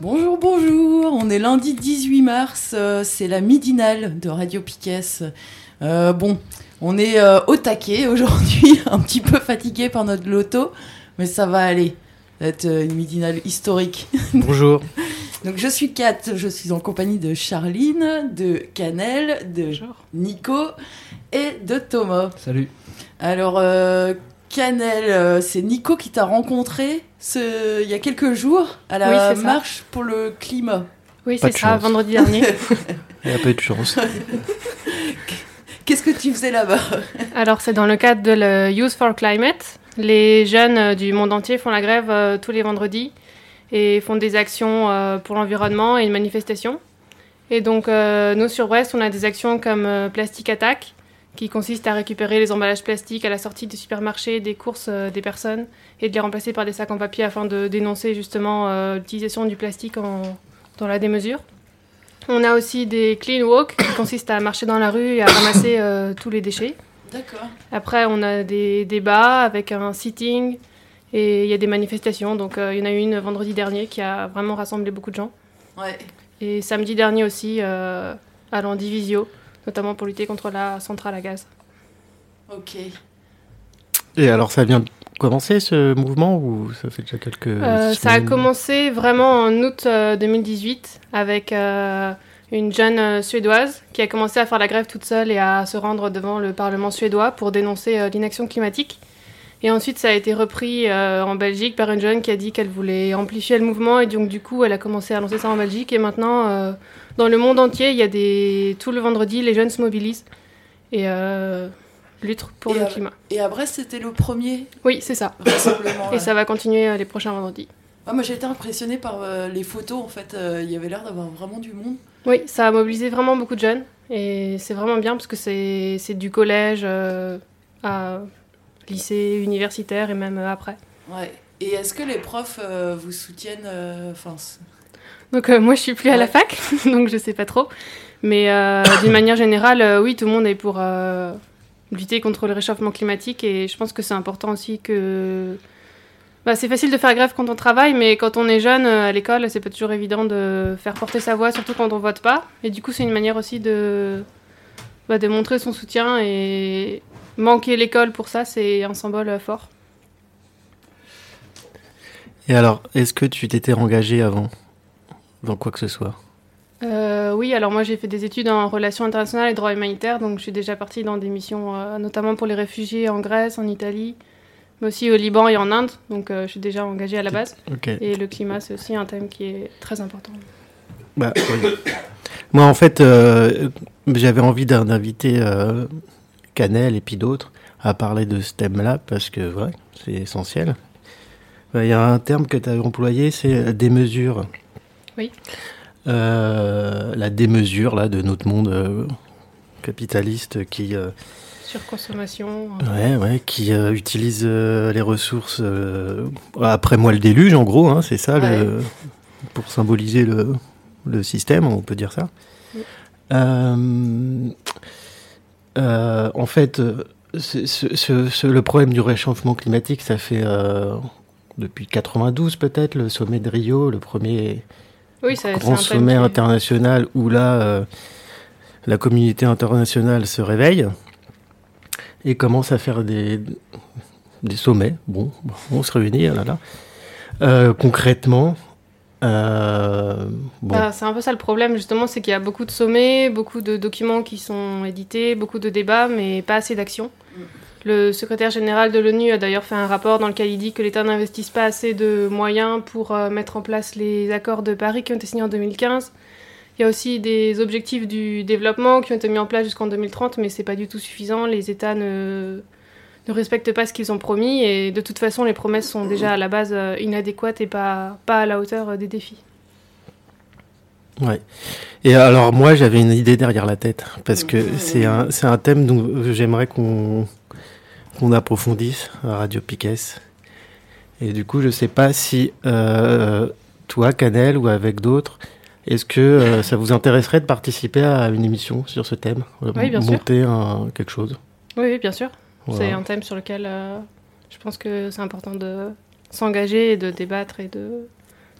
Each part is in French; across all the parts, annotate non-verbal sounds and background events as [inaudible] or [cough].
Bonjour, bonjour, on est lundi 18 mars, euh, c'est la midinale de Radio Piquet. Euh, bon, on est euh, au taquet aujourd'hui, [laughs] un petit peu fatigué par notre loto, mais ça va aller. Ça va être euh, une midinale historique. Bonjour. [laughs] Donc je suis Kat, je suis en compagnie de Charline, de Canel, de Nico et de Thomas. Salut. Alors euh, Canel, euh, c'est Nico qui t'a rencontré ce... il y a quelques jours à la Oui, c'est ça. marche pour le climat. Oui, Pas c'est de ça, chance. vendredi [laughs] dernier. Il y a pas eu de chance. Qu'est-ce que tu faisais là-bas? Alors, c'est dans le cadre de le Youth for Climate. Les jeunes euh, du monde entier font la grève euh, tous les vendredis et font des actions euh, pour l'environnement et une manifestation. Et donc, euh, nous, sur Brest, on a des actions comme euh, Plastic Attack, qui consiste à récupérer les emballages plastiques à la sortie des supermarchés, des courses des personnes, et de les remplacer par des sacs en papier afin de dénoncer justement l'utilisation du plastique en- dans la démesure. On a aussi des clean walk, qui consistent à marcher dans la rue et à ramasser euh, tous les déchets. D'accord. Après, on a des débats avec un sitting et il y a des manifestations. Donc, euh, il y en a eu une vendredi dernier qui a vraiment rassemblé beaucoup de gens. Ouais. Et samedi dernier aussi, euh, à l'Andivisio, notamment pour lutter contre la centrale à gaz. Ok. Et alors, ça vient de commencer ce mouvement ou ça fait déjà quelques Euh, ça a commencé vraiment en août euh, 2018 avec euh, une jeune suédoise qui a commencé à faire la grève toute seule et à se rendre devant le Parlement suédois pour dénoncer euh, l'inaction climatique. Et ensuite, ça a été repris euh, en Belgique par une jeune qui a dit qu'elle voulait amplifier le mouvement et donc du coup, elle a commencé à lancer ça en Belgique. Et maintenant, euh, dans le monde entier, il y a des tout le vendredi, les jeunes se mobilisent et euh, luttent pour Et le à- climat. Et à Brest, c'était le premier Oui, c'est ça. Et ça va continuer les prochains vendredis. Ah, moi, j'ai été impressionnée par les photos. En fait, il y avait l'air d'avoir vraiment du monde. Oui, ça a mobilisé vraiment beaucoup de jeunes et c'est vraiment bien parce que c'est c'est du collège à lycée, universitaire et même euh, après. Ouais. Et est-ce que les profs euh, vous soutiennent euh, Enfin, Donc moi je suis plus à la fac, [laughs] donc je sais pas trop. Mais [coughs] d'une manière générale, oui, tout le monde est pour lutter contre le réchauffement climatique et je pense que c'est important aussi que... Bah, c'est facile de faire grève quand on travaille, mais quand on est jeune à l'école, c'est pas toujours évident de faire porter sa voix, surtout quand on vote pas. Et du coup, c'est une manière aussi de, bah, de montrer son soutien et manquer l'école pour ça, c'est un symbole euh, fort. Et alors, est-ce que tu t'étais engagé avant dans quoi que ce soit? Euh, oui, alors moi j'ai fait des études en relations internationales et droit humanitaire, donc je suis déjà partie dans des missions, euh, notamment pour les réfugiés en Grèce, en Italie, mais aussi au Liban et en Inde, donc euh, je suis déjà engagée à la base. Et le climat, c'est aussi un thème qui est très important. Bah, oui. Moi, en fait, j'avais envie d'in- d'inviter Canel et puis d'autres à parler de ce thème-là parce que ouais, c'est essentiel. Bah, Il y a un terme que tu as employé, c'est la démesure. Oui. Euh, la démesure là de notre monde euh, capitaliste qui euh, Surconsommation. euh, ouais ouais qui euh, utilise euh, les ressources euh, après moi le déluge en gros hein, c'est ça le, pour symboliser le, le système on peut dire ça Oui. Euh, en fait euh, ce- ce- ce- ce- le problème du réchauffement climatique ça fait euh, depuis 92 peut-être le sommet de Rio le premier Oui, ça- grand sommet international où là, euh, la communauté internationale se réveille et commence à faire des, des sommets. Bon, on se réunit, là, là. Euh, concrètement, euh, bon, Bah, c'est un peu ça le problème, justement, c'est qu'il y a beaucoup de sommets, beaucoup de documents qui sont édités, beaucoup de débats, mais pas assez d'actions. Le secrétaire général de l'ONU a d'ailleurs fait un rapport dans lequel il dit que l'État n'investisse pas assez de moyens pour euh, mettre en place les accords de Paris qui ont été signés en 2015 Il y a aussi des objectifs du développement qui ont été mis en place jusqu'en 2030, mais c'est pas du tout suffisant. Les États ne, ne respectent pas ce qu'ils ont promis et de toute façon, les promesses sont déjà à la base euh, inadéquates et pas, pas à la hauteur euh, des défis. Ouais. Et alors moi j'avais une idée derrière la tête parce que c'est un c'est un thème dont j'aimerais qu'on qu'on approfondisse à Radio Piquet. Et du coup je sais pas si euh, toi Canel ou avec d'autres est-ce que euh, ça vous intéresserait de participer à une émission sur ce thème? Oui, bien sûr. Monter un, quelque chose? Oui, oui, bien sûr. Voilà. C'est un thème sur lequel euh, je pense que c'est important de s'engager et de débattre et de,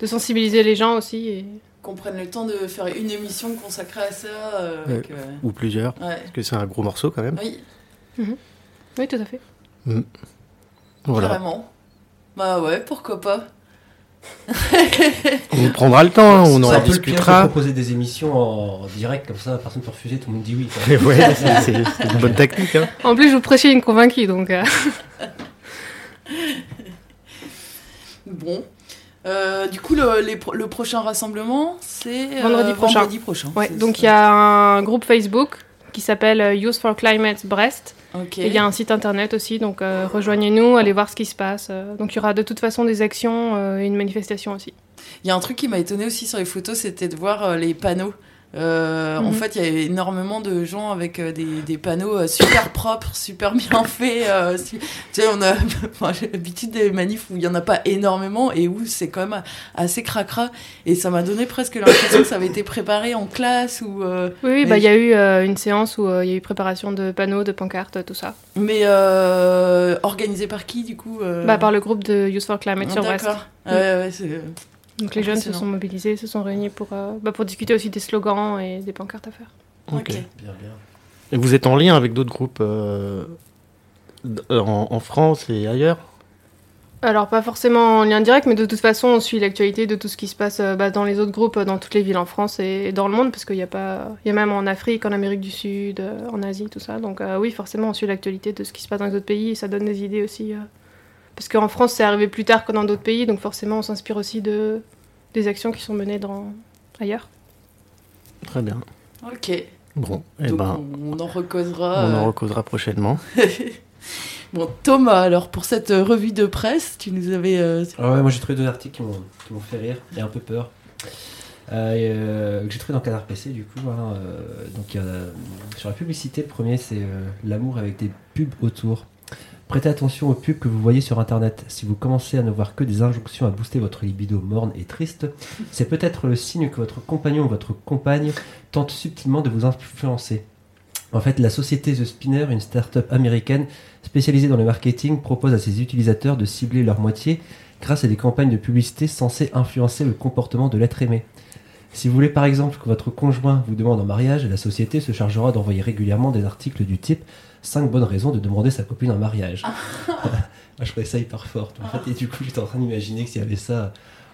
de sensibiliser les gens aussi. Et... Qu'on prenne le temps de faire une émission consacrée à ça. euh, avec, euh, Ou plusieurs ouais. Parce que c'est un gros morceau quand même. Oui, Oui, tout à fait. Voilà. carrément. Bah ouais, pourquoi pas. On prendra le temps, hein, on en discutera. proposer des émissions en direct comme ça, personne peut refuser, tout le monde dit oui. [laughs] ouais, c'est une bonne technique. Hein. En plus, je vous prêchez une convaincue, donc euh, [laughs] Bon. Euh, du coup, le, les pro- le prochain rassemblement, c'est euh, Vendredi prochain. vendredi prochain. ouais. Donc il y a un groupe Facebook qui s'appelle Youth for Climate Brest. Et il y a un site internet aussi, donc euh, rejoignez-nous, allez voir ce qui se passe. euh. donc il y aura de toute façon des actions euh, et une manifestation aussi. Il y a un truc qui m'a étonné aussi sur les photos, c'était de voir les panneaux. Euh, En Mhm. fait, il y a énormément de gens avec euh, des, des panneaux euh, super propres, super bien [laughs] faits. euh, tu sais, on a [laughs] enfin, j'ai l'habitude des manifs où il y en a pas énormément et où c'est quand même assez cracra. Et ça m'a donné presque l'impression que ça avait été préparé en classe ou. Oui, oui, Mais bah, il y a eu une séance où il y a eu préparation de panneaux, de pancartes, tout ça. mais organisé par qui du coup Bah, par le groupe de Youth for Climate sur Brest. D'accord. Ouais, ouais, Donc les jeunes se sont mobilisés, se sont réunis pour, euh, bah, pour discuter aussi des slogans et des pancartes à faire. Ok. Bien, bien. Et vous êtes en lien avec d'autres groupes euh, en, en France et ailleurs? Alors pas forcément en lien direct, mais de toute façon on suit l'actualité de tout ce qui se passe euh, bah, dans les autres groupes, dans toutes les villes en France et dans le monde, parce qu'il y a pas, il y a même en Afrique, en Amérique du Sud, euh, en Asie, tout ça. Donc euh, oui, forcément on suit l'actualité de ce qui se passe dans les autres pays et ça donne des idées aussi. Parce qu'en France c'est arrivé plus tard que dans d'autres pays, donc forcément on s'inspire aussi de des actions qui sont menées dans ailleurs. Très bien. Ok. Bon, eh Donc ben, on, en recausera. on en euh, recausera prochainement. [laughs] Bon, Thomas, alors pour cette euh, revue de presse, tu nous avais. euh, Ah ouais, moi j'ai trouvé deux articles qui m'ont fait rire et un peu peur. Euh, et, euh, que j'ai trouvé dans Canard PC du coup. hein, euh, donc euh, sur la publicité, le premier c'est euh, l'amour avec des pubs autour. Prêtez attention aux pubs que vous voyez sur internet. Si vous commencez à ne voir que des injonctions à booster votre libido morne et triste, c'est peut-être le signe que votre compagnon ou votre compagne tente subtilement de vous influencer. En fait, la société The Spinner, une start-up américaine spécialisée dans le marketing, propose à ses utilisateurs de cibler leur moitié grâce à des campagnes de publicité censées influencer le comportement de l'être aimé. Si vous voulez par exemple que votre conjoint vous demande en mariage, la société se chargera d'envoyer régulièrement des articles du type 5 bonnes raisons de demander sa copine en mariage. Moi [laughs] je trouvais ça hyper fort. En fait, et du coup j'étais en train d'imaginer que s'il y avait ça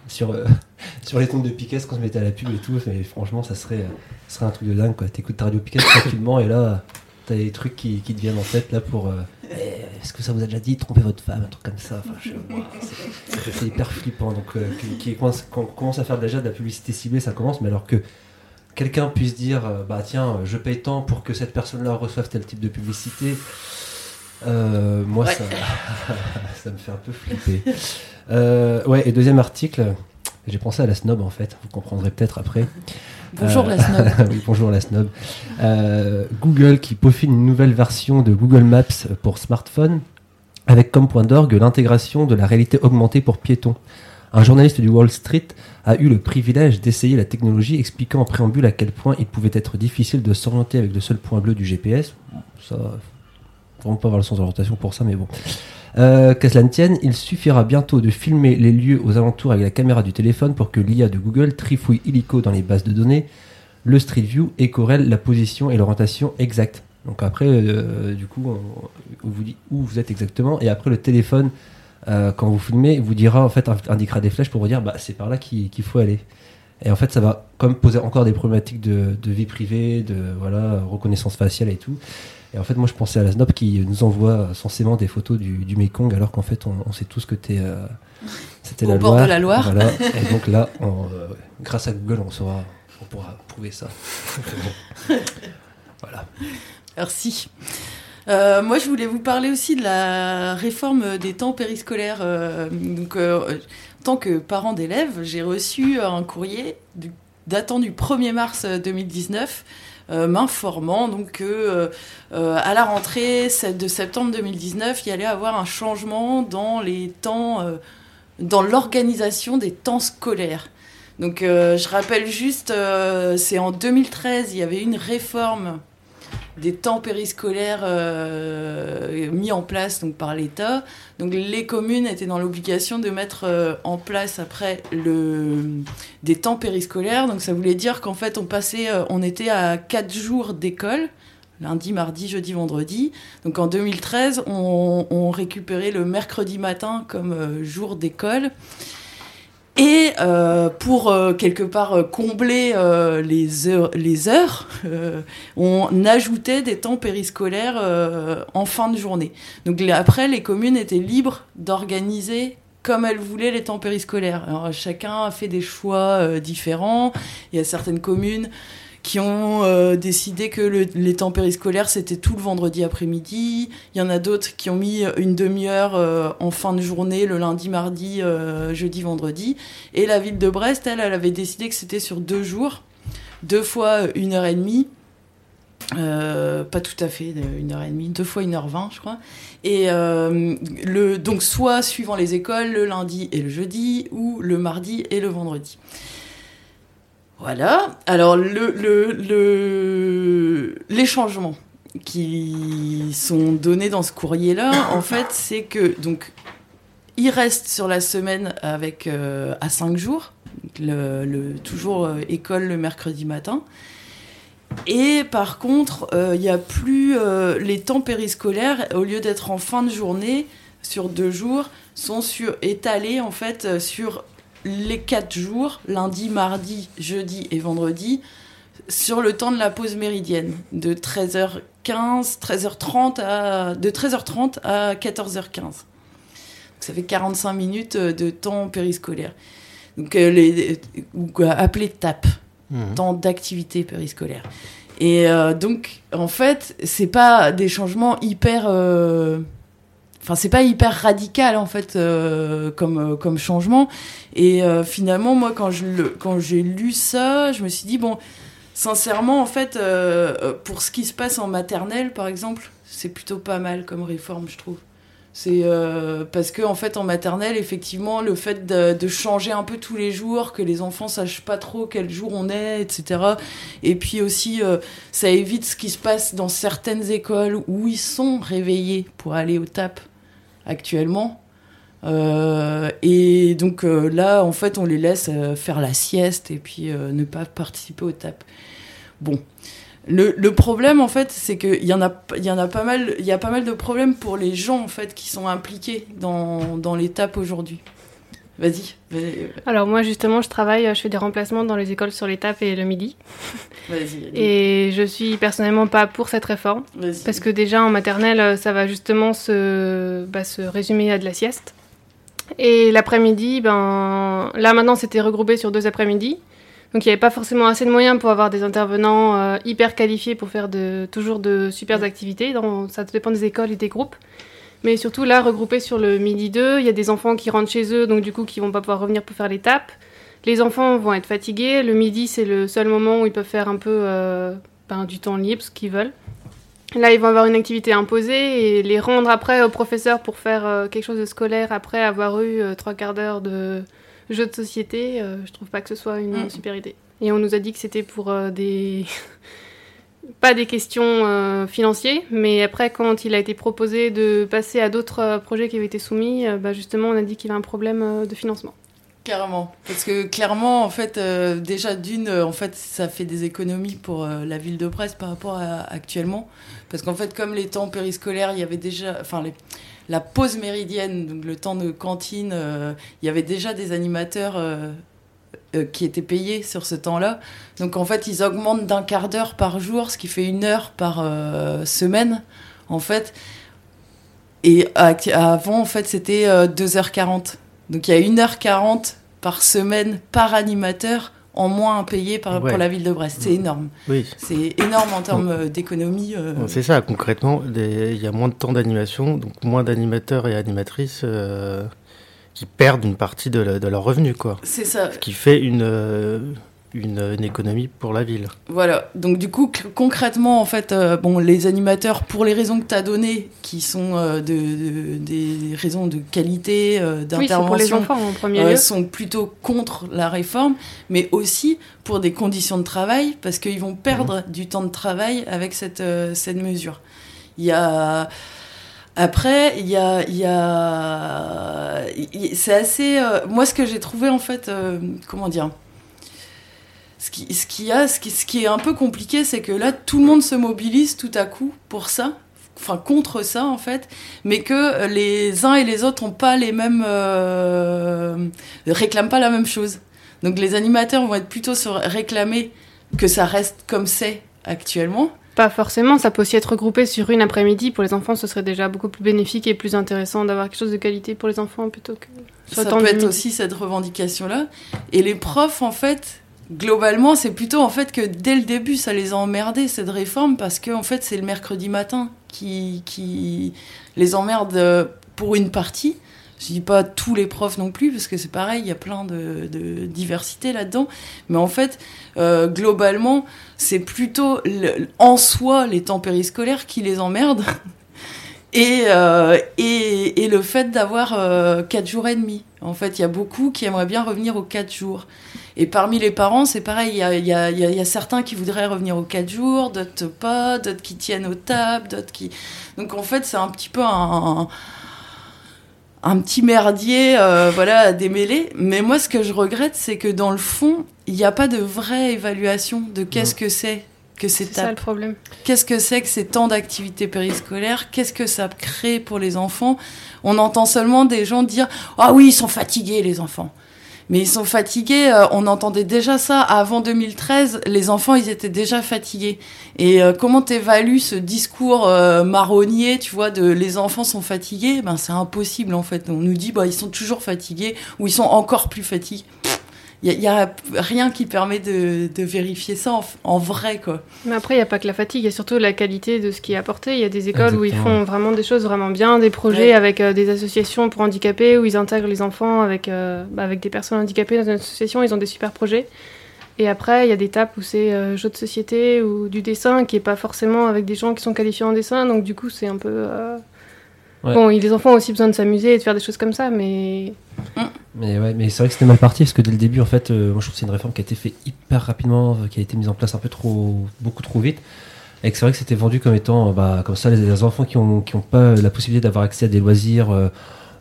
sur, euh, [laughs] sur les comptes de Piquet quand se mettait à la pub et tout, mais franchement ça serait, ça serait un truc de dingue quoi. T'écoutes radio Piquet [laughs] tranquillement et là t'as des trucs qui, qui te viennent en tête là pour... euh, Eh, Est-ce que ça vous a déjà dit tromper votre femme, un truc comme ça? Enfin, c'est- C'est hyper flippant. Donc, euh, qui, qui commence, quand on commence à faire déjà de la publicité ciblée, ça commence, mais alors que quelqu'un puisse dire euh, bah tiens, euh, je paye tant pour que cette personne-là reçoive tel type de publicité, euh, moi Ouais. ça, [laughs] ça me fait un peu flipper. Euh, ouais, et deuxième article, j'ai pensé à la snob en fait, vous comprendrez peut-être après. Bonjour Euh, la snob. [laughs] oui, bonjour la snob. Google qui peaufine une nouvelle version de Google Maps pour smartphone avec comme point d'orgue l'intégration de la réalité augmentée pour piétons. Un journaliste du Wall Street a eu le privilège d'essayer la technologie expliquant en préambule à quel point il pouvait être difficile de s'orienter avec le seul point bleu du GPS. Ça, vraiment pas avoir le sens d'orientation pour ça, mais bon. Euh, cela ne tienne, il suffira bientôt de filmer les lieux aux alentours avec la caméra du téléphone pour que l'IA de Google trifouille illico dans les bases de données le Street View et corrèle la position et l'orientation exacte. Donc après, euh, du coup, on vous dit où vous êtes exactement et après le téléphone, euh, quand vous filmez, vous dira en fait indiquera des flèches pour vous dire bah c'est par là qu'il faut aller. Et en fait, ça va comme poser encore des problématiques de, de vie privée, de voilà reconnaissance faciale et tout. Et en fait, moi, je pensais à la SNOP qui nous envoie censément des photos du, du Mekong, alors qu'en fait, on, on sait tous que t'es, euh, c'était Au la bord Loire. de la Loire. Voilà. [laughs] Et donc là, on, euh, grâce à Google, on saura, on pourra prouver ça. [laughs] voilà. Merci. Euh, moi, je voulais vous parler aussi de la réforme des temps périscolaires. Euh, donc, euh, en tant que parent d'élèves, j'ai reçu un courrier datant du 1er mars 2019 euh, m'informant donc que à la rentrée de septembre 2019, il y allait avoir un changement dans les temps, dans l'organisation des temps scolaires. Donc, je rappelle juste, c'est en 2013, il y avait une réforme des temps périscolaires euh, mis en place par l'État. Donc les communes étaient dans l'obligation de mettre euh, en place après le des temps périscolaires. Donc ça voulait dire qu'en fait on passait, euh, on était à quatre jours d'école. Lundi, mardi, jeudi, vendredi. Donc en 2013, on, récupérait le mercredi matin comme jour d'école. Et euh, pour euh, quelque part euh, combler euh, les heures, les heures euh, on ajoutait des temps périscolaires euh, en fin de journée. Donc après, les communes étaient libres d'organiser comme elles voulaient les temps périscolaires. Alors, chacun a fait des choix différents. Il y a certaines communes qui ont euh, décidé que le- les temps périscolaires c'était tout le vendredi après-midi. Il y en a d'autres qui ont mis une demi-heure euh, en fin de journée, le lundi, mardi, euh, jeudi, vendredi. Et la ville de Brest, elle, elle avait décidé que c'était sur deux jours, deux fois une heure et demie. Pas tout à fait, une heure et demie, deux fois une heure vingt, je crois. Et le, donc soit suivant les écoles, le lundi et le jeudi, ou le mardi et le vendredi. Voilà. Alors le, le, le- les changements qui sont donnés dans ce courrier-là, en fait, c'est que donc il reste sur la semaine avec euh, à cinq jours, le, le- toujours euh, école le mercredi matin. Et par contre, euh, il n'y a plus les temps périscolaires, au lieu d'être en fin de journée, sur deux jours, sont sur, étalés en fait sur les quatre jours, lundi, mardi, jeudi et vendredi, sur le temps de la pause méridienne, de 13h15, 13h30 à, de 13h30 à 14h15. Donc, ça fait 45 minutes euh, de temps périscolaire. Donc, euh, les, ou quoi, appelé TAP Mhm. temps d'activité périscolaire. Et euh, donc, en fait, c'est pas des changements hyper. euh, Enfin, c'est pas hyper radical en fait euh, comme euh, comme changement. Et euh, finalement, moi, quand je le, quand j'ai lu ça, je me suis dit bon, sincèrement, en fait, pour ce qui se passe en maternelle, par exemple, c'est plutôt pas mal comme réforme, je trouve. C'est parce que en fait en maternelle effectivement le fait de, de changer un peu tous les jours que les enfants sachent pas trop quel jour on est etc et puis aussi ça évite ce qui se passe dans certaines écoles où ils sont réveillés pour aller au TAP actuellement. Euh, et donc euh, là en fait on les laisse euh, faire la sieste et puis ne pas participer au TAP. Bon. Le, le problème en fait c'est qu'il y en a y pas mal y a pas mal de problèmes pour les gens en fait qui sont impliqués dans, dans l'étape aujourd'hui vas-y Alors moi justement, je travaille, je fais des remplacements dans les écoles sur l'étape et le midi. vas-y Et je suis personnellement pas pour cette réforme. Parce que déjà en maternelle, ça va justement se, bah, se résumer à de la sieste. Et l'après-midi, ben, là maintenant c'était regroupé sur deux après-midi. Donc il n'y avait pas forcément assez de moyens pour avoir des intervenants euh, hyper qualifiés pour faire de, toujours de super activités. Dans, ça dépend des écoles et des groupes. Mais surtout là, regroupé sur le midi 2, il y a des enfants qui rentrent chez eux, donc du coup qui vont pas pouvoir revenir pour faire l'étape. Les enfants vont être fatigués. Le midi, c'est le seul moment où ils peuvent faire un peu euh, ben, du temps libre, ce qu'ils veulent. Là, ils vont avoir une activité imposée et les rendre après au professeur pour faire euh, quelque chose de scolaire après avoir eu euh, trois quarts d'heure de jeu de société. je trouve pas que ce soit une Mm. super idée. Et on nous a dit que c'était pour des. [laughs] pas des questions euh, financières, mais après, quand il a été proposé de passer à d'autres euh, projets qui avaient été soumis, euh, bah, justement, on a dit qu'il y avait un problème de financement. Carrément. Parce que clairement, en fait, déjà d'une, en fait, ça fait des économies pour la ville de Brest par rapport à actuellement. Parce qu'en fait, comme les temps périscolaires, il y avait déjà, enfin, la pause méridienne, donc le temps de cantine, il y avait déjà des animateurs euh, qui étaient payés sur ce temps-là. Donc en fait, ils augmentent d'un quart d'heure par jour, ce qui fait une heure par euh, semaine, en fait. Et avant, en fait, c'était euh, 2h40. Donc il y a 1h40 par semaine par animateur en moins à payer par, Ouais. pour la ville de Brest. C'est énorme. Oui. C'est énorme en termes euh, d'économie. euh. C'est ça, concrètement, il y a moins de temps d'animation, donc moins d'animateurs et animatrices euh, qui perdent une partie de, la- de leur revenu, quoi. C'est ça. Ce qui fait une, euh, une, une économie pour la ville. Voilà. Donc du coup, concrètement, en fait, euh, bon, les animateurs, pour les raisons que tu as données, qui sont euh, de, de- des raisons de qualité, euh, Oui, c'est pour les d'intervention, enfants en premier euh, lieu. sont plutôt contre la réforme, mais aussi pour des conditions de travail, parce qu'ils vont perdre du temps de travail avec cette, euh, cette mesure. Il y a... Après, il y a... Y a... C'est assez... euh, Moi, ce que j'ai trouvé, en fait, euh, comment dire ce qui, ce, qui a, ce, qui, ce qui est un peu compliqué, c'est que là, tout le monde se mobilise tout à coup pour ça, enfin contre ça en fait, mais que les uns et les autres ont pas les mêmes, euh, réclament pas la même chose. Donc les animateurs vont être plutôt sur réclamer que ça reste comme c'est actuellement. Pas forcément, ça peut aussi être regroupé sur une après-midi. Pour les enfants, ce serait déjà beaucoup plus bénéfique et plus intéressant d'avoir quelque chose de qualité pour les enfants plutôt que le Ça peut être midi. aussi cette revendication-là. Et les profs, en fait, globalement, c'est plutôt en fait que dès le début, ça les a emmerdés, cette réforme, parce que en fait, c'est le mercredi matin qui, qui les emmerde euh, pour une partie. Je dis pas tous les profs non plus, parce que c'est pareil, il y a plein de, diversité là-dedans. Mais en fait, euh, globalement, c'est plutôt en soi les temps périscolaires qui les emmerdent. [laughs] Et, euh, et, le fait d'avoir euh, 4 jours et demi. En fait, il y a beaucoup qui aimeraient bien revenir aux 4 jours. Et parmi les parents, c'est pareil, il y a, certains qui voudraient revenir aux 4 jours, d'autres pas, d'autres qui tiennent aux tables, d'autres qui... Donc en fait, c'est un petit peu un petit merdier euh, voilà, à démêler. Mais moi, ce que je regrette, c'est que dans le fond, il n'y a pas de vraie évaluation de qu'est-ce que c'est que ces C'est ça le problème. Qu'est-ce que c'est que ces temps d'activité périscolaire? Qu'est-ce que ça crée pour les enfants? On entend seulement des gens dire Ah oui, ils sont fatigués, les enfants. Mais ils sont fatigués, euh, on entendait déjà ça avant 2013, les enfants ils étaient déjà fatigués. Et euh, comment t'évalues ce discours euh, marronnier, tu vois, de les enfants sont fatigués? Ben c'est impossible en fait. On nous dit bah ils sont toujours fatigués ou ils sont encore plus fatigués. Il y, a rien qui permet de, de vérifier ça en, en vrai quoi. Mais après, il n'y a pas que la fatigue, il y a surtout la qualité de ce qui est apporté. Il y a des écoles où ils font vraiment des choses vraiment bien, des projets Ouais. avec euh, des associations pour handicapés, où ils intègrent les enfants avec, euh, bah, avec des personnes handicapées dans une association, ils ont des super projets. Et après, il y a des tapes où c'est euh, jeux de société ou du dessin qui est pas forcément avec des gens qui sont qualifiés en dessin, donc du coup, c'est un peu. Ouais. Bon, les enfants ont aussi besoin de s'amuser et de faire des choses comme ça, mais Mais ouais, mais c'est vrai que c'était mal parti parce que dès le début, en fait, euh, moi je trouve que c'est une réforme qui a été faite hyper rapidement, euh, qui a été mise en place un peu trop, beaucoup trop vite. Et que c'est vrai que c'était vendu comme étant, euh, bah, comme ça, les, les enfants qui ont, qui ont pas la possibilité d'avoir accès à des loisirs, euh,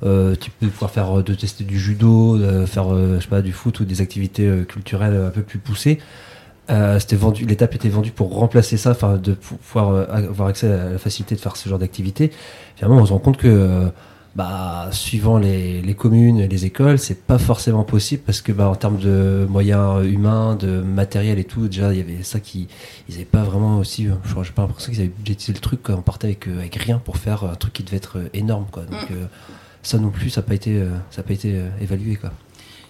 euh, tu peux pouvoir faire, de tester du judo, de faire, euh, je sais pas, du foot ou des activités culturelles un peu plus poussées. Euh, c'était vendu, l'étape était vendue pour remplacer ça, enfin, de pou- pouvoir euh, avoir accès à la facilité de faire ce genre d'activité. Finalement, on se rend compte que, euh, bah, suivant les, les communes et les écoles, c'est pas forcément possible parce que, bah, en termes de moyens humains, de matériel et tout, déjà, il y avait ça qui, ils avaient pas vraiment aussi, je crois, j'ai pas l'impression qu'ils avaient budgétisé le truc, quoi. On partait avec, avec rien pour faire un truc qui devait être énorme, quoi. Donc, euh, ça non plus, ça n'a pas été, ça a pas été évalué, quoi.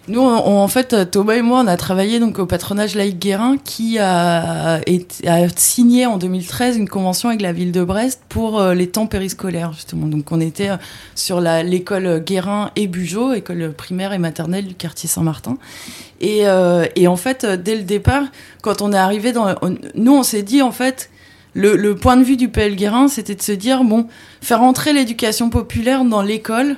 Nous, en fait, Thomas et moi, on a travaillé donc au patronage laïque Guérin qui a, signé en 2013 une convention avec la ville de Brest pour euh, les temps périscolaires, justement. Donc, on était euh, sur l'école Guérin et Bugeaud, école primaire et maternelle du quartier Saint-Martin. Et, euh, en fait, dès le départ, quand on est arrivé dans... nous, on s'est dit, en fait, le, le point de vue du PL Guérin, c'était de se dire, bon, faire entrer l'éducation populaire dans l'école,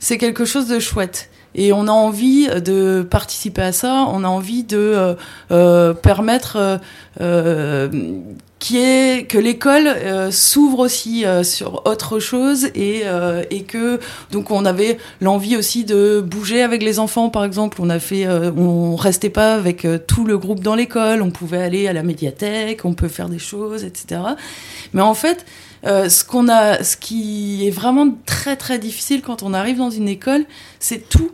c'est quelque chose de chouette. Et on a envie de participer à ça, on a envie de euh, euh, permettre euh, euh, que l'école euh, s'ouvre aussi euh, sur autre chose et, euh, et que donc on avait l'envie aussi de bouger avec les enfants par exemple. On a fait euh, on restait pas avec euh, tout le groupe dans l'école. On pouvait aller à la médiathèque on peut faire des choses etc mais en fait euh, ce qu'on a ce qui est vraiment très très difficile quand on arrive dans une école c'est tout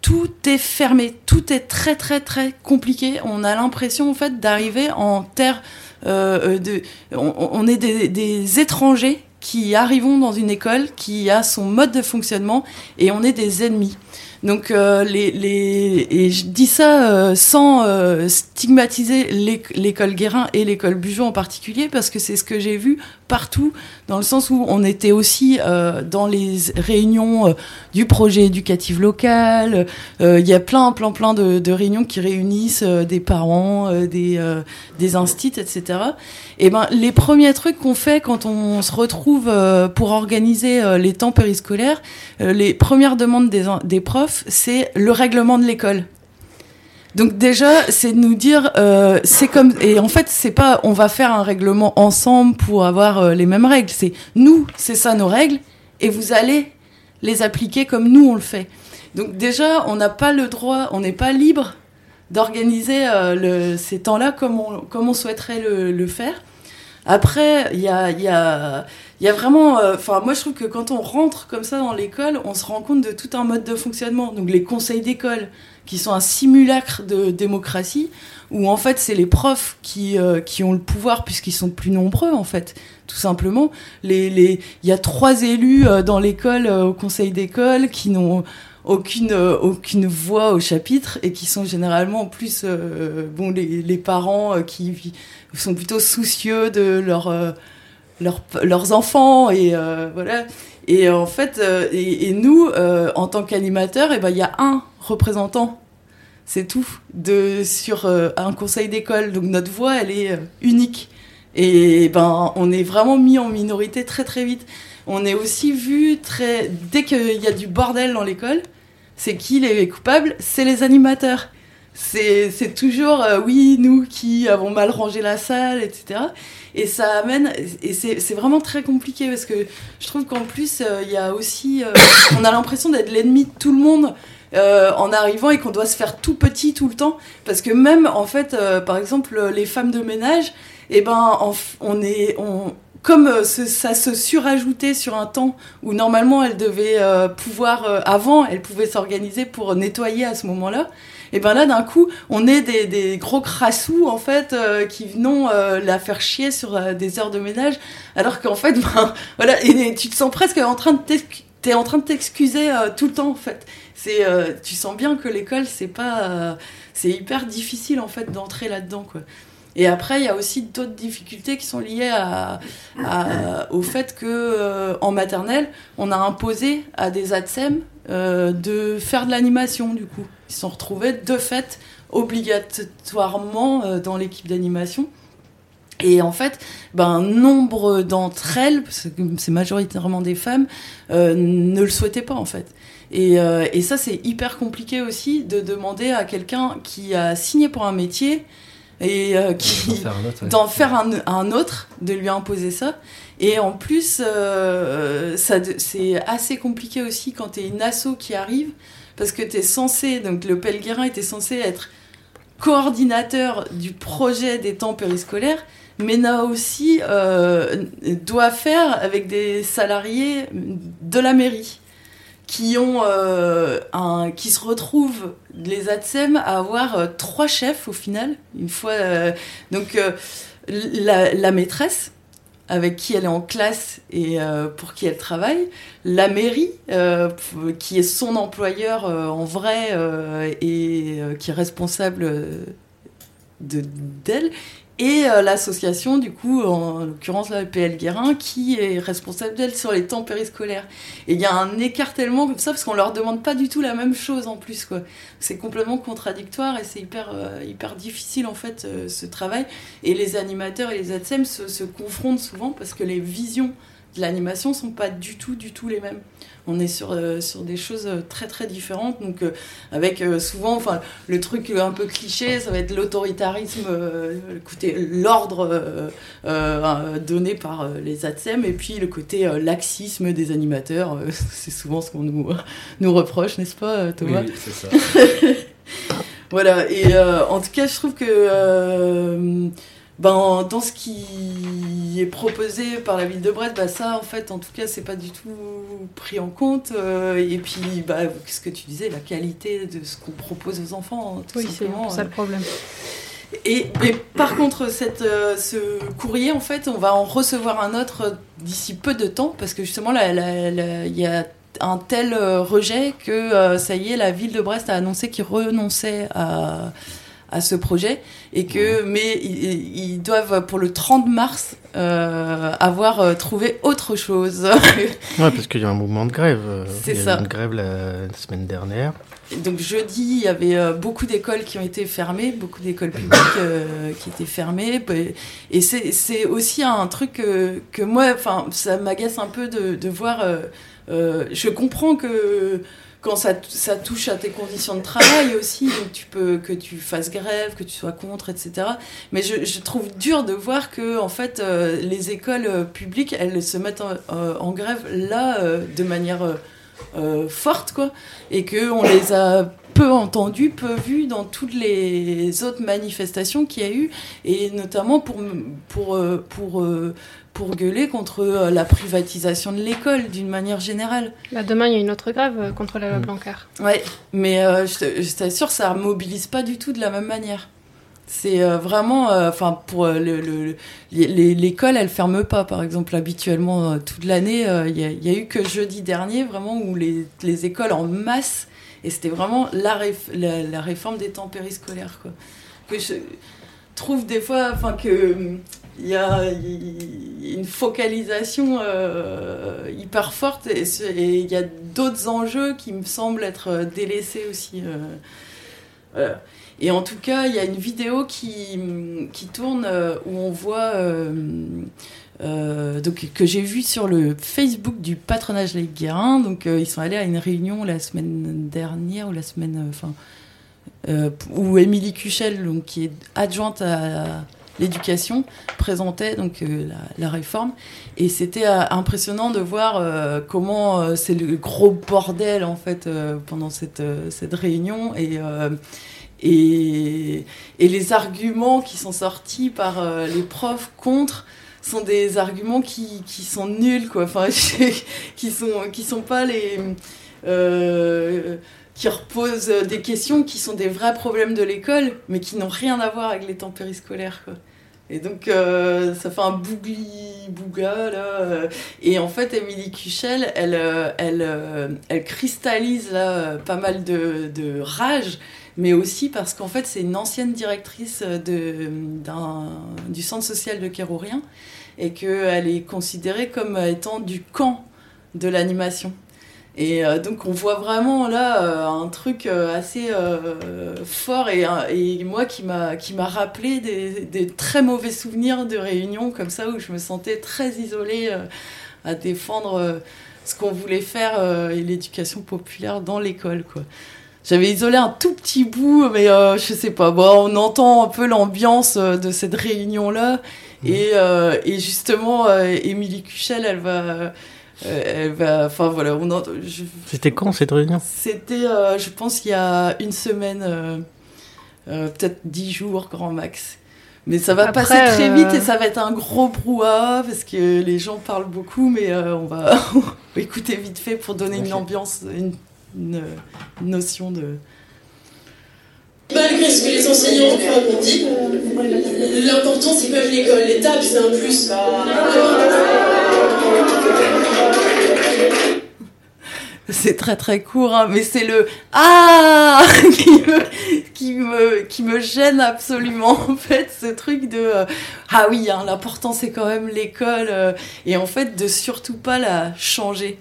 tout est fermé, tout est très très très compliqué. On a l'impression en fait d'arriver en terre euh, de, on, est des, étrangers qui arrivons dans une école qui a son mode de fonctionnement et on est des ennemis. Donc euh, et je dis ça euh, sans euh, stigmatiser l'éc- l'école Guérin et l'école Bugeaud en particulier parce que c'est ce que j'ai vu partout dans le sens où on était aussi euh, dans les réunions euh, du projet éducatif local. Euh, Il y a plein plein plein de, réunions qui réunissent euh, des parents, des des instits, etc. Et ben les premiers trucs qu'on fait quand on se retrouve pour organiser les temps périscolaires, les premières demandes des, des profs, c'est le règlement de l'école. Donc déjà, c'est de nous dire, euh, c'est comme et en fait, c'est pas, on va faire un règlement ensemble pour avoir euh, les mêmes règles. C'est nous, c'est ça nos règles, et vous allez les appliquer comme nous on le fait. Donc déjà, on n'a pas le droit, on n'est pas libre d'organiser euh, ces temps-là comme on, comme on souhaiterait le, le faire. Après, il y a, y, a, y a vraiment... euh, Enfin, moi, je trouve que quand on rentre comme ça dans l'école, on se rend compte de tout un mode de fonctionnement. Donc, les conseils d'école, qui sont un simulacre de démocratie, où en fait, c'est les profs qui, euh, qui ont le pouvoir, puisqu'ils sont plus nombreux, en fait, tout simplement. Les, les... Il y a trois élus euh, dans l'école, euh, au conseil d'école, qui n'ont aucune, euh, aucune voix au chapitre et qui sont généralement en plus euh, bon, les, les parents qui sont plutôt soucieux de leur, leur- leurs enfants et euh, voilà. Et en fait, euh, et, nous, euh, en tant qu'animateurs, eh ben, il y a un représentant. C'est tout de sur euh, un conseil d'école. Donc notre voix, elle est euh, unique. Et ben, on est vraiment mis en minorité très très vite. On est aussi vu très dès qu'il y a du bordel dans l'école, c'est qui les coupables C'est les animateurs. C'est toujours euh, oui nous qui avons mal rangé la salle, etc. Et ça amène et c'est vraiment très compliqué parce que je trouve qu'en plus euh, il y a aussi euh, [coughs] on a l'impression d'être l'ennemi de tout le monde. en arrivant et qu'on doit se faire tout petit tout le temps parce que même en fait par exemple les femmes de ménage et ben en f- on est on comme ça se surajoutait sur un temps où normalement elles devaient pouvoir avant elles pouvaient s'organiser pour nettoyer à ce moment-là et ben là d'un coup on est des, gros crassous en fait euh, qui venons euh, la faire chier sur euh, des heures de ménage. Alors qu'en fait [laughs] ben voilà tu te sens presque en train de t'es en train de t'excuser tout le temps en fait. C'est tu sens bien que l'école c'est pas c'est hyper difficile en fait d'entrer là-dedans quoi. Et après, il y a aussi d'autres difficultés qui sont liées au fait que en maternelle, on a imposé à des ATSEM de faire de l'animation. Du coup, sont retrouvés de fait obligatoirement euh, dans l'équipe d'animation. Et en fait, ben, nombre d'entre elles, parce que c'est majoritairement des femmes, euh, ne le souhaitaient pas en fait. Et, euh, et ça, c'est hyper compliqué aussi de demander à quelqu'un qui a signé pour un métier et euh, qui, D'en faire un autre, ouais. faire un, un autre, de lui imposer ça. Et en plus, ça c'est assez compliqué aussi quand tu es une asso qui arrive, parce que tu es censé, donc le Pelguerin était censé être coordinateur du projet des temps périscolaires, mais n'a aussi euh, doit faire avec des salariés de la mairie qui ont euh, un qui se retrouvent les ATSEM à avoir euh, trois chefs au final une fois euh, donc euh, la, la maîtresse avec qui elle est en classe et euh, pour qui elle travaille, la mairie, euh, qui est son employeur euh, en vrai et qui est responsable de d'elle, et euh, l'association, du coup, en l'occurrence la PL Guérin, qui est responsable d'elle sur les temps périscolaires. Et il y a un écart tellement comme ça, parce qu'on leur demande pas du tout la même chose en plus, quoi. C'est complètement contradictoire et c'est hyper, euh, hyper difficile, en fait, euh, ce travail. Et les animateurs et les ATSEM se, se confrontent souvent parce que les visions l'animation sont pas du tout, du tout les mêmes. On est sur, euh, sur des choses euh, très très différentes, donc euh, avec euh, souvent, enfin, le truc un peu cliché, ça va être l'autoritarisme, le côté l'ordre donné par les ATSEM, et puis le côté laxisme des animateurs. [laughs] c'est souvent ce qu'on nous, nous reproche, n'est-ce pas, Thomas oui, c'est ça. [laughs] voilà, et en tout cas, je trouve que ben, dans ce qui est proposé par la ville de Brest, bah, ça, en fait, en tout cas, c'est pas du tout pris en compte. euh, et puis, bah, ce que tu disais, la qualité de ce qu'on propose aux enfants, tout Oui, c'est simplement. ça le problème. Et, mais par contre, cette, euh, ce courrier, en fait, on va en recevoir un autre d'ici peu de temps, parce que justement, il y a un tel euh, rejet que euh, ça y est, la ville de Brest a annoncé qu'il renonçait à, à ce projet et que mais ils, ils doivent pour le 30 mars euh, avoir euh, trouvé autre chose. [laughs] Ouais, parce qu'il y a un mouvement de grève. euh, C'est ça. eu une grève la semaine dernière. Et Donc jeudi, il y avait beaucoup d'écoles qui ont été fermées, beaucoup d'écoles publiques euh, qui étaient fermées. Et c'est aussi un truc que, que moi, enfin, ça m'agace un peu de, de voir. euh, je comprends que quand ça, touche à tes conditions de travail aussi, donc tu peux que tu fasses grève, que tu sois contre, etc. Mais je, trouve dur de voir que en fait euh, les écoles euh, publiques, elles se mettent en, euh, en grève là de manière forte, quoi et que on les a peu entendus, peu vus dans toutes les autres manifestations qu'il y a eu, et notamment pour, pour, euh, pour, euh, pour gueuler contre euh, la privatisation de l'école d'une manière générale. Bah, demain, il y a une autre grève euh, contre la loi Mm. Blanquer. Ouais, mais euh, je t'assure, ça mobilise pas du tout de la même manière. C'est euh, vraiment, euh, enfin, pour euh, le- l'école, elle ferme pas, par exemple, habituellement euh, toute l'année. euh, Il y, il y a eu que jeudi dernier, vraiment, où les, les écoles en masse, et c'était vraiment la, la, réforme des temps périscolaires, quoi. Que je trouve des fois, enfin, y a, une focalisation euh, hyper forte et il y a d'autres enjeux qui me semblent être euh, délaissés aussi. euh. Et en tout cas, il y a une vidéo qui, qui tourne où on voit. Euh, donc, que j'ai vu sur le Facebook du patronage Les Guérins. Donc, euh, ils sont allés à une réunion la semaine dernière ou la semaine. euh, Enfin. où Émilie Cuchel, donc, qui est adjointe à l'éducation, présentait donc la, réforme. Et c'était impressionnant de voir comment c'est le gros bordel en fait pendant cette, cette réunion et, et, les arguments qui sont sortis par les profs contre sont des arguments qui, qui sont nuls quoi enfin [laughs] qui sont qui sont pas les euh, qui reposent des questions qui sont des vrais problèmes de l'école mais qui n'ont rien à voir avec les temps périscolaires quoi et donc, euh, ça fait un bougli-bouga, là. euh, Et en fait, Émilie Cuchel, elle, elle, elle cristallise, là, pas mal de, de rage, mais aussi parce qu'en fait, c'est une ancienne directrice de, du centre social de Kérourien, et qu'elle est considérée comme étant du camp de l'animation. Et euh, donc on voit vraiment là euh, un truc euh, assez fort et, moi qui m'a rappelé des, des très mauvais souvenirs de réunions comme ça où je me sentais très isolée à défendre ce qu'on voulait faire et l'éducation populaire dans l'école quoi. J'avais isolé un tout petit bout, mais je sais pas. Bon, on entend un peu l'ambiance de cette réunion là, et, euh, et justement, euh, Émilie Cuchel, elle va, euh, elle va, enfin voilà, on entend, je- C'était quand cette réunion? C'était, euh, je pense, il y a une semaine, euh, euh, peut-être dix jours, grand max. Mais ça va Après, passer très vite et ça va être un gros brouhaha parce que les gens parlent beaucoup, mais euh, on, va, [laughs] écouter vite fait pour donner une ambiance, une notion de. Malgré ce que les enseignants dit, l'important c'est quand même l'école. L'étape c'est un plus. C'est très très court, hein, mais c'est le ah [laughs] qui me, qui me qui me gêne absolument en fait ce truc de euh, ah oui hein, l'important c'est quand même l'école euh, et en fait de surtout pas la changer.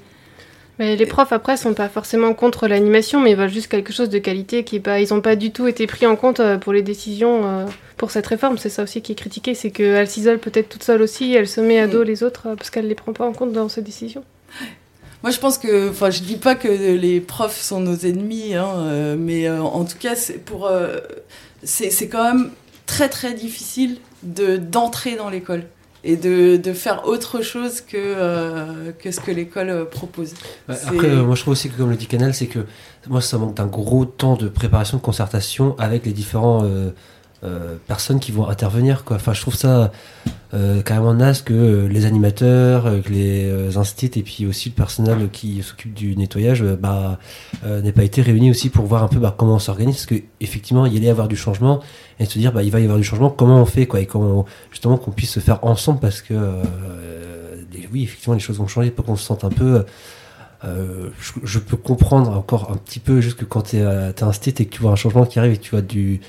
Mais les profs après sont pas forcément contre l'animation, mais ils veulent juste quelque chose de qualité qui est pas, ils ont pas du tout été pris en compte euh, pour les décisions euh, pour cette réforme. C'est ça aussi qui est critiqué, c'est qu'elle s'isole peut-être toute seule aussi, elle se met à dos les autres euh, parce qu'elle les prend pas en compte dans ses décisions. Moi, je pense que, enfin, je dis pas que les profs sont nos ennemis, hein, mais en tout cas, c'est pour, euh, c'est c'est quand même très très difficile de d'entrer dans l'école et de, de faire autre chose que euh, que ce que l'école euh, propose. Après, euh, moi je trouve aussi que comme le dit Canal, c'est que moi ça manque d'un gros temps de préparation, de concertation avec les différents euh, euh, personnes qui vont intervenir. Quoi. Enfin, je trouve ça euh, carrément naze que euh, les animateurs, euh, que les instits et puis aussi le personnel qui s'occupe du nettoyage bah, n'ait pas été réunis aussi pour voir un peu bah, comment on s'organise. Parce qu'effectivement, il y allait y avoir du changement et se dire bah, il va y avoir du changement, comment on fait quoi, et comment justement qu'on puisse se faire ensemble parce que des- oui, effectivement, les choses vont changer pour qu'on se sente un peu euh, je, peux comprendre encore un petit peu juste que quand euh, t'es un et que tu vois un changement qui arrive et que tu vois du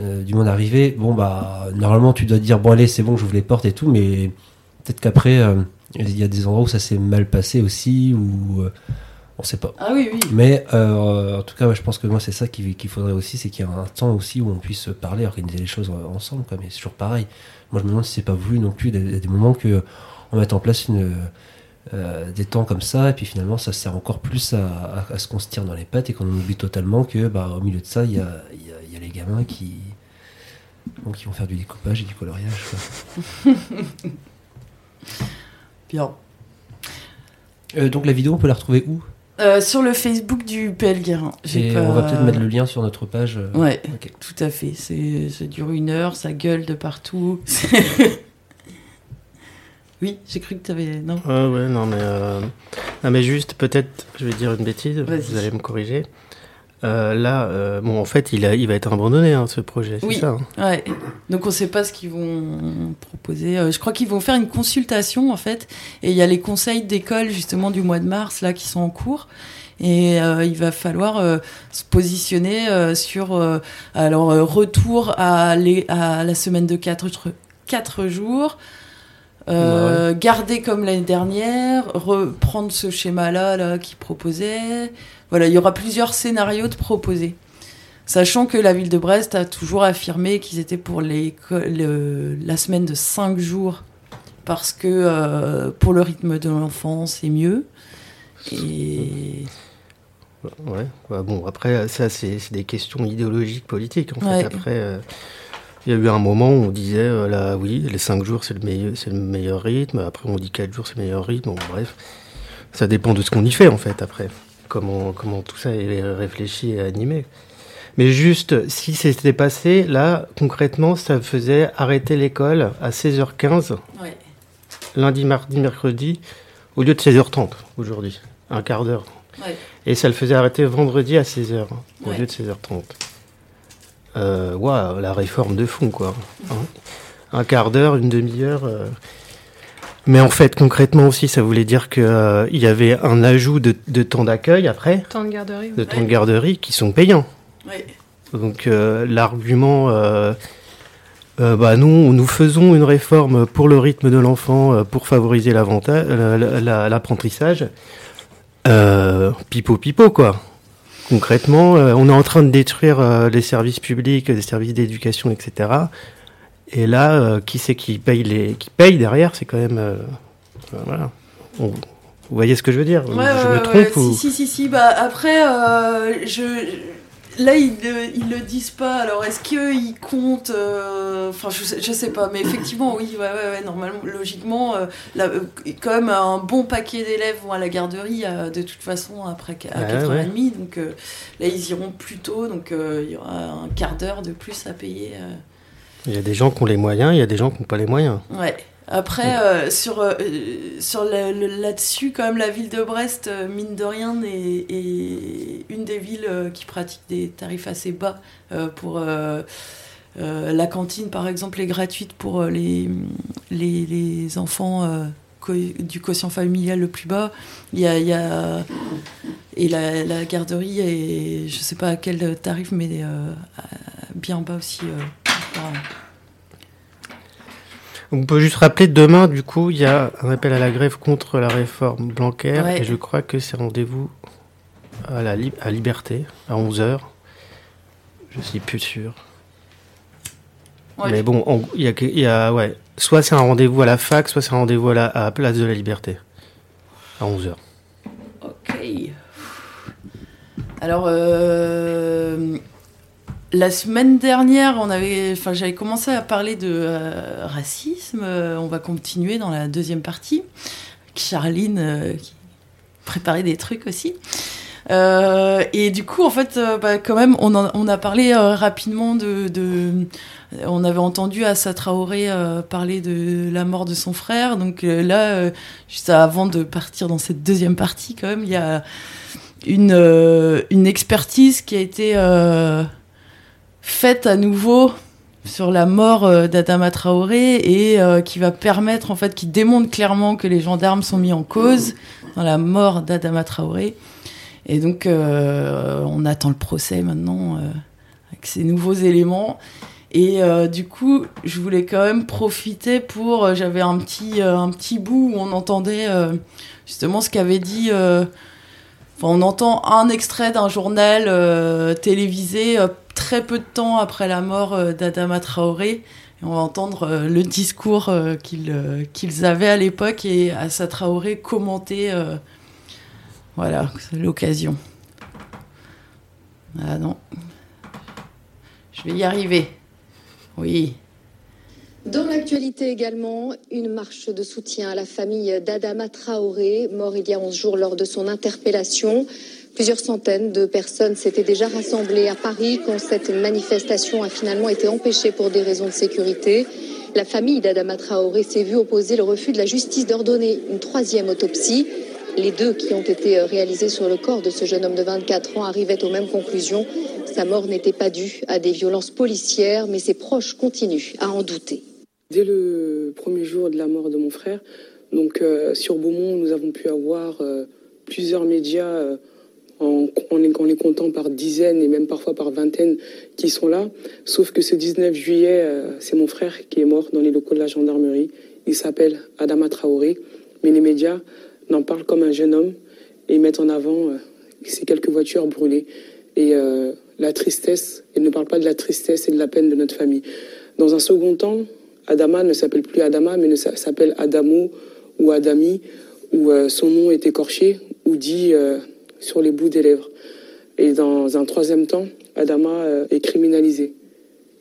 euh, du monde arriver, bon bah normalement tu dois dire bon allez c'est bon j'ouvre les portes et tout, mais peut-être qu'après euh, il y a des endroits où ça s'est mal passé aussi ou euh, on sait pas. Ah oui, oui. Mais en tout cas, je pense que moi, c'est ça qu'il faudrait aussi, c'est qu'il y ait un temps aussi où on puisse parler, organiser les choses ensemble. Quoi. Mais c'est toujours pareil. Moi, je me demande si c'est pas voulu non plus. Il y a des moments que on mette en place une, euh, des temps comme ça, et puis finalement, ça sert encore plus à, à, à ce qu'on se tire dans les pattes et qu'on oublie totalement que, bah, au milieu de ça, il y y y a les gamins qui, bon, qui vont faire du découpage et du coloriage. quoi. [laughs] Bien. Euh, donc la vidéo, on peut la retrouver où? Euh, sur le Facebook du PL Guérin. J'ai Et pas- on va peut-être mettre le lien sur notre page. Ouais, tout à fait. C'est, ça dure une heure, ça gueule de partout. [laughs] oui, j'ai cru que t'avais. Non Ah ouais, non, mais, euh, non, mais juste, peut-être, je vais dire une bêtise, vous allez me corriger. Euh, là, euh, bon, en fait, il, a, il va être abandonné, hein, ce projet, c'est Oui. ça hein Ouais. Donc on sait pas ce qu'ils vont proposer. Euh, je crois qu'ils vont faire une consultation en fait. Et il y a les conseils d'école justement du mois de mars là qui sont en cours. Et il va falloir se positionner sur alors retour à, les, à la semaine de 4 quatre jours. Euh, Garder comme l'année dernière, reprendre ce schéma-là là, qui proposait. Voilà, il y aura plusieurs scénarios de proposés. Sachant que la ville de Brest a toujours affirmé qu'ils étaient pour les, le- la semaine de 5 jours, parce que euh, pour le rythme de l'enfant, c'est mieux. Et Ouais, ouais, bon, après, ça, c'est c'est des questions idéologiques, politiques, en fait. Ouais. Après, euh, il y a eu un moment où on disait, euh, là, oui, les 5 jours, c'est le, meilleur, c'est le meilleur rythme. Après, on dit 4 jours, c'est le meilleur rythme. Bon, bref, ça dépend de ce qu'on y fait, en fait, après. Comment, comment tout ça est réfléchi et animé. Mais juste, si c'était passé, là, concrètement, ça faisait arrêter l'école à 16h15, ouais. lundi, mardi, mercredi, au lieu de 16h30 aujourd'hui. Un quart d'heure. Ouais. Et ça le faisait arrêter vendredi à 16h, au Ouais. lieu de 16h30. Euh, Waouh, la réforme de fond, quoi. Hein. Un quart d'heure, une demi-heure. euh. Mais en fait, concrètement aussi, ça voulait dire qu'il y avait un ajout de, de temps d'accueil après, Temps de garderie. de ouais. temps de garderie, qui sont payants. ouais. Donc euh, l'argument, euh, euh, bah nous, nous faisons une réforme pour le rythme de l'enfant, euh, pour favoriser l'avantage- la- la- la- l'apprentissage. Euh, pipo pipo quoi. Concrètement, euh, on est en train de détruire euh, les services publics, les services d'éducation, etc. Et là, euh, qui c'est qui paye les, qui paye derrière C'est quand même, voilà. On- vous voyez ce que je veux dire? Ouais, Je me ouais, trompe ou Si, si, si, si. Bah, après, euh, je... là, ils le, ils le disent pas. Alors, est-ce qu'ils comptent euh, Enfin, je, sais- je sais pas. Mais effectivement, oui, ouais, ouais, ouais, normalement, logiquement, euh, là, euh, quand même, un bon paquet d'élèves vont à la garderie euh, de toute façon après à Ouais, 4h30. Donc euh, là, ils iront plus tôt. Donc, euh, il y aura un quart d'heure de plus à payer. euh. Il y a des gens qui ont les moyens, il y a des gens qui n'ont pas les moyens. Ouais. Après, euh, sur, euh, sur là-dessus, quand même, la ville de Brest, euh, mine de rien, est, est une des villes qui pratique des tarifs assez bas pour la cantine, par exemple, est gratuite pour les, les, les enfants du quotient familial le plus bas. Il y a, il y a- et la, la garderie est, je sais pas à quel tarif, mais bien bas aussi. voilà. On peut juste rappeler demain, du coup, il y a un appel à la grève contre la réforme Blanquer. Ouais. Et je crois que c'est rendez-vous à la Li- à Liberté, à 11h. Je suis plus sûr. Ouais. Mais bon, il y y a ouais, soit c'est un rendez-vous à la fac, soit c'est un rendez-vous à la à la place de la Liberté. À 11h. Ok. Alors, euh, la semaine dernière, on avait, enfin, j'avais commencé à parler de euh, racisme. Euh, on va continuer dans la deuxième partie. Charline euh, qui préparait des trucs aussi. Et du coup, en fait, bah, quand même, on, a parlé rapidement de, On avait entendu Assa Traoré parler de la mort de son frère. Donc là, juste avant de partir dans cette deuxième partie, quand même, il y a une, expertise qui a été faite à nouveau sur la mort euh, d'Adama Traoré et euh, qui va permettre, en fait, qui démontre clairement que les gendarmes sont mis en cause dans la mort d'Adama Traoré. Et donc, euh, on attend le procès maintenant avec ces nouveaux éléments. Et du coup, je voulais quand même profiter pour. J'avais un petit, un petit bout où on entendait justement ce qu'avait dit. Enfin, on entend un extrait d'un journal télévisé très peu de temps après la mort euh, d'Adama Traoré. on va entendre euh, le discours euh, qu'ils avaient à l'époque et Assa Traoré commenter. voilà, l'occasion. Ah non. Je vais y arriver. Oui. Dans l'actualité également, une marche de soutien à la famille d'Adama Traoré, mort il y a 11 jours lors de son interpellation. Plusieurs centaines de personnes s'étaient déjà rassemblées à Paris quand cette manifestation a finalement été empêchée pour des raisons de sécurité. La famille d'Adama Traoré s'est vue opposer le refus de la justice d'ordonner une troisième autopsie. Les deux qui ont été réalisées sur le corps de ce jeune homme de 24 ans arrivaient aux mêmes conclusions. Sa mort n'était pas due à des violences policières, mais ses proches continuent à en douter. Dès le premier jour de la mort de mon frère, donc euh, sur Beaumont, nous avons pu avoir euh, plusieurs médias. Euh, en, les comptant par dizaines et même parfois par vingtaines qui sont là. Sauf que ce 19 juillet, euh, c'est mon frère qui est mort dans les locaux de la gendarmerie. Il s'appelle Adama Traoré, mais les médias n'en parlent comme un jeune homme et mettent en avant euh, ces quelques voitures brûlées et euh, la tristesse. Ils ne parlent pas de la tristesse et de la peine de notre famille. Dans un second temps, Adama ne s'appelle plus Adama, mais s'appelle Adamo ou Adami, où son nom est écorché ou dit sur les bouts des lèvres. Et dans un troisième temps, Adama euh, est criminalisé.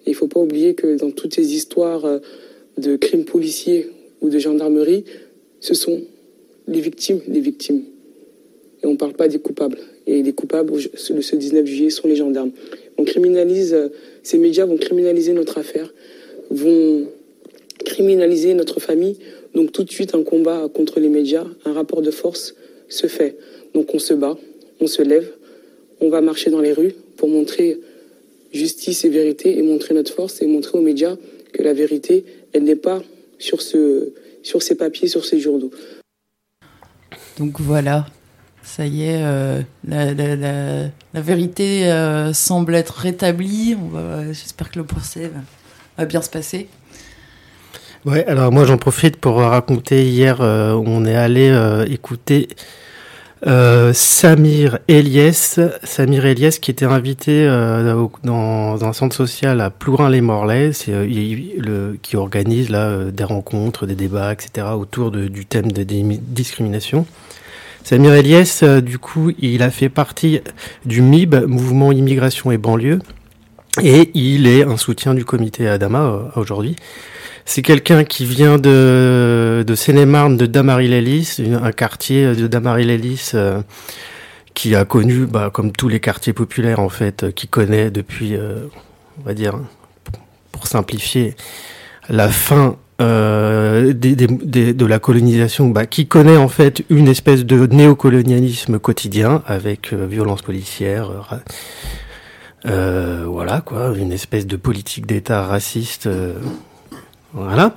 il ne faut pas oublier que dans toutes ces histoires euh, de crimes policiers ou de gendarmerie, ce sont les victimes les victimes. Et on ne parle pas des coupables. Et les coupables ce 19 juillet sont les gendarmes. On criminalise, euh, ces médias vont criminaliser notre affaire, vont criminaliser notre famille. Donc tout de suite, un combat contre les médias, un rapport de force se fait. Donc on se bat, on se lève, on va marcher dans les rues pour montrer justice et vérité et montrer notre force et montrer aux médias que la vérité, elle n'est pas sur, ce, sur ces papiers, sur ces journaux. Donc voilà, ça y est, euh, la, la, vérité euh, semble être rétablie. J'espère que le procès va, bien se passer. Ouais, alors moi j'en profite pour raconter hier, euh, on est allé écouter euh, Samir Eliès, Samir Eliès qui était invité euh, dans, un centre social à Plourin-les-Morlaix, euh, qui organise là des rencontres, des débats, etc. autour du thème des discriminations. Samir Eliès, du coup, il a fait partie du MIB, Mouvement Immigration et Banlieue, et il est un soutien du comité Adama aujourd'hui. C'est quelqu'un qui vient de, de Seine-et-Marne, de Damary-Lélis, un quartier de Damary-Lélis euh, qui a connu, bah, comme tous les quartiers populaires en fait, qui connaît depuis, euh, on va dire, pour simplifier, la fin euh, de la colonisation, bah, qui connaît en fait une espèce de néocolonialisme quotidien avec euh, violence policière. Euh, voilà quoi, une espèce de politique d'État raciste voilà.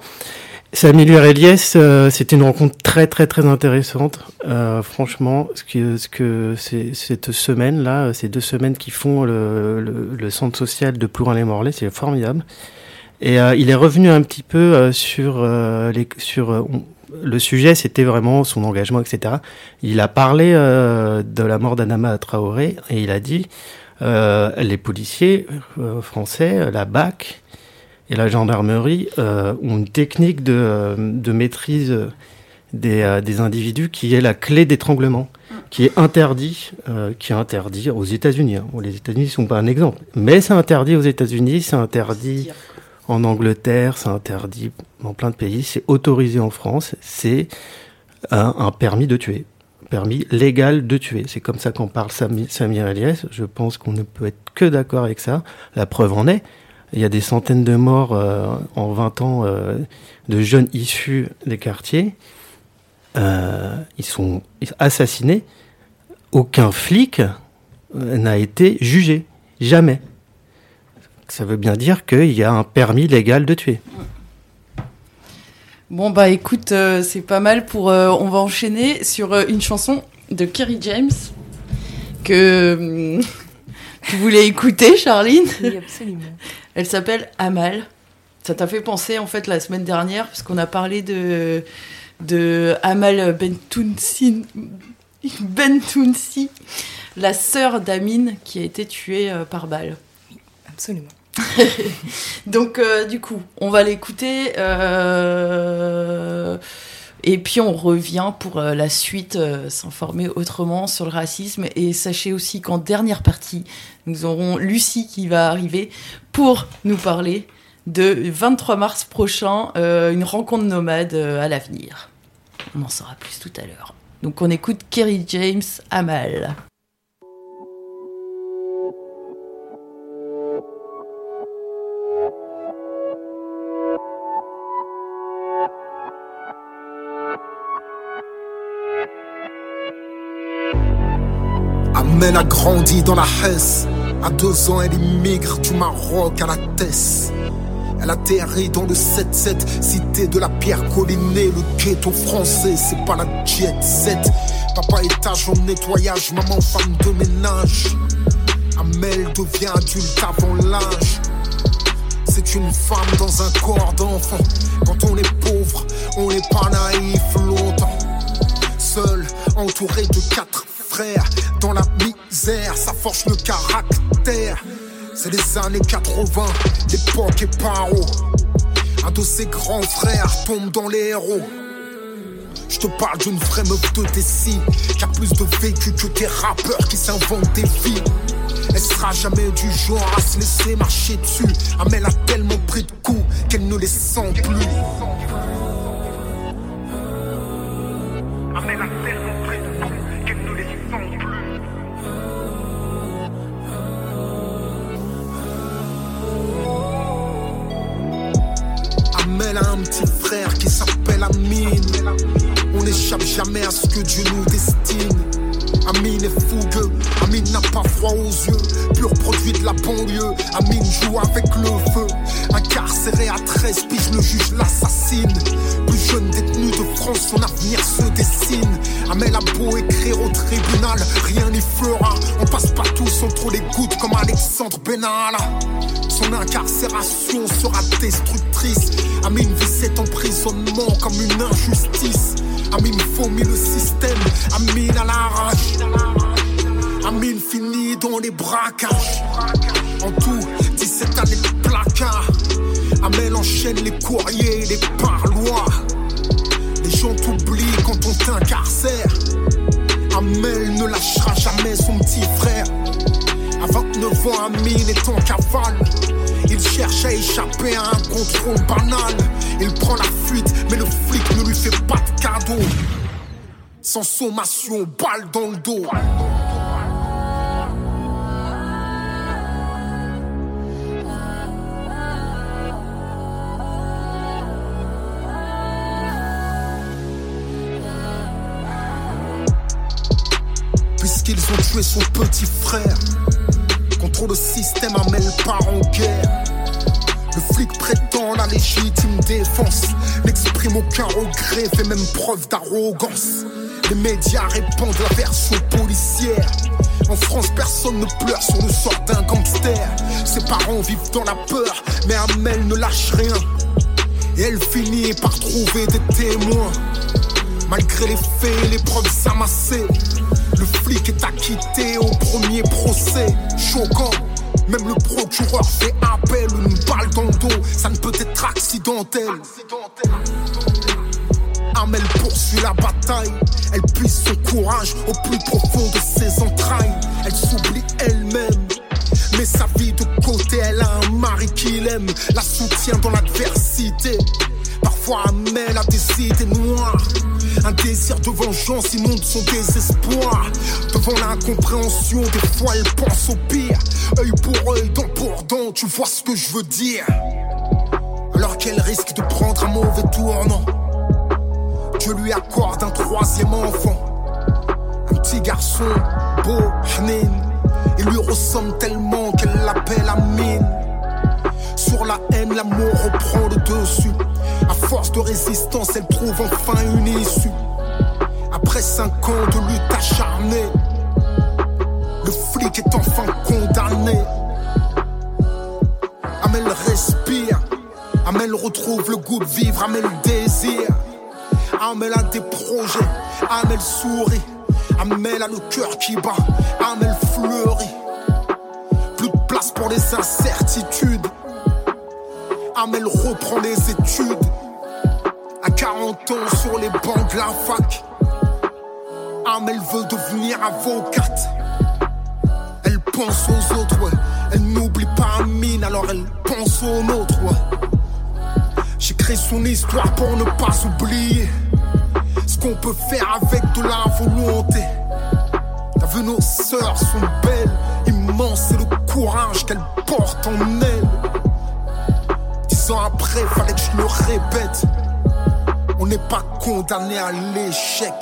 Samuel Eliès, euh, c'était une rencontre très très très intéressante. Euh, franchement, ce que, ce cette semaine là, ces deux semaines qui font le, centre social de Plourin-les-Morlaix, c'est formidable. Et euh, il est revenu un petit peu euh, sur les sur le sujet, c'était vraiment son engagement, etc. Il a parlé de la mort d'Anama Traoré et il a dit les policiers français, la BAC et la gendarmerie euh, ont une technique de, euh, de maîtrise des, euh, des, individus qui est la clé d'étranglement, qui est interdit, euh, qui est interdit aux États-Unis. Hein. les États-Unis ne sont pas un exemple, mais c'est interdit aux États-Unis, c'est interdit en Angleterre, c'est interdit dans plein de pays, c'est autorisé en France, c'est un, un, permis de tuer, permis légal de tuer. C'est comme ça qu'on parle Samir Elias. Je pense qu'on ne peut être que d'accord avec ça. La preuve en est. Il y a des centaines de morts euh, en 20 ans euh, de jeunes issus des quartiers. Euh, ils sont assassinés. Aucun flic n'a été jugé. Jamais. Ça veut bien dire qu'il y a un permis légal de tuer. Bon bah écoute, euh, c'est pas mal pour. euh, on va enchaîner sur euh, une chanson de Kerry James que [laughs] tu voulais écouter, Charline? Oui, absolument. Elle s'appelle Amal. Ça t'a fait penser en fait la semaine dernière parce qu'on a parlé de de Amal Bentounsi, Bentounsi, la sœur d'Amine qui a été tuée euh, par balle. Absolument. [laughs] Donc euh, du coup, on va l'écouter euh, et puis on revient pour euh, la suite, euh, s'informer autrement sur le racisme. Et sachez aussi qu'en dernière partie, nous aurons Lucie qui va arriver pour nous parler de 23 mars prochain, euh, une rencontre nomade à l'avenir. On en saura plus tout à l'heure. Donc on écoute Kerry James Amal. Amel a grandi dans la Hesse. À deux ans, elle immigre du Maroc à la Tesse. Elle atterrit dans le 7-7, cité de la pierre collinée, le ghetto français, c'est pas la jet set. Papa étage en nettoyage, maman femme de ménage. Amel devient adulte avant l'âge. C'est une femme dans un corps d'enfant. Quand on est pauvre, on n'est pas naïf longtemps. Seul, entouré de quatre frères, dans la misère, ça forge le caractère. C'est les années 80, l'époque est paro. Un de ses grands frères tombe dans les héros. Je te parle d'une vraie meuf de Tessie qui a plus de vécu que des rappeurs qui s'inventent des vies. Elle sera jamais du genre à se laisser marcher dessus. Amel a tellement pris de coups qu'elle ne les sent plus. Amel a un petit frère qui s'appelle Amine. On n'échappe jamais à ce que Dieu nous destine. Amine est fougueux, Amine n'a pas froid aux yeux. Pur produit de la banlieue, Amine joue avec le feu. Incarcéré à 13 piges, le juge l'assassine. Plus jeune détenu de France, son avenir se dessine. Amel a beau écrire au tribunal, rien n'y fera. On passe pas tous entre les gouttes comme Alexandre Benalla. Son incarcération sera destructrice. Amine vit cet emprisonnement comme une injustice. Amine vomit le système, Amine à l'arrache. Amine finit dans les braquages. En tout, 17 années de placard. Amel enchaîne les courriers et les parloirs. Les gens t'oublient quand on t'incarcère. Amel ne lâchera jamais son petit frère. À 29 ans, Amine est en cavale. Il cherche à échapper à un contrôle banal. Il prend la fuite, mais le flic ne lui fait pas de cadeau. Sans sommation, balle dans le dos. Puisqu'ils ont tué son petit frère. Contre le système, Amel part en guerre. Le flic prétend la légitime défense. N'exprime aucun regret, fait même preuve d'arrogance. Les médias répandent la version policière. En France, personne ne pleure sur le sort d'un gangster. Ses parents vivent dans la peur, mais Amel ne lâche rien. Et elle finit par trouver des témoins. Malgré les faits et les preuves amassées, le flic est acquitté au premier procès. Choquant, même le procureur fait appel. Une balle dans le dos, ça ne peut être accidentel. Amel poursuit la bataille. Elle puise son courage au plus profond de ses entrailles. Elle s'oublie elle-même. Mais sa vie de côté, elle a un mari qui l'aime, la soutient dans l'adversité. Parfois, Amel a des idées noires. Un désir de vengeance inonde son désespoir. Devant l'incompréhension, des fois elle pense au pire. Œil pour œil, dent pour dent, tu vois ce que je veux dire. Alors qu'elle risque de prendre un mauvais tournant, Dieu lui accorde un troisième enfant. Un petit garçon, beau, Hanin. Il lui ressemble tellement qu'elle l'appelle Amine. Mais l'amour reprend le dessus. À force de résistance, elle trouve enfin une issue. Après cinq ans de lutte acharnée, le flic est enfin condamné. Amel respire, Amel retrouve le goût de vivre, Amel désire. Amel a des projets, Amel sourit, Amel a le cœur qui bat, Amel fleurit. Plus de place pour les incertitudes. Amel reprend les études. À 40 ans sur les bancs de la fac. Amel veut devenir avocate. Elle pense aux autres, ouais. Elle n'oublie pas Amine, alors elle pense aux nôtres, ouais. J'écris son histoire pour ne pas oublier ce qu'on peut faire avec de la volonté. T'as vu, nos sœurs sont belles, immenses, c'est le courage qu'elles portent en elles. Après, fallait que je le répète. On n'est pas condamné à l'échec.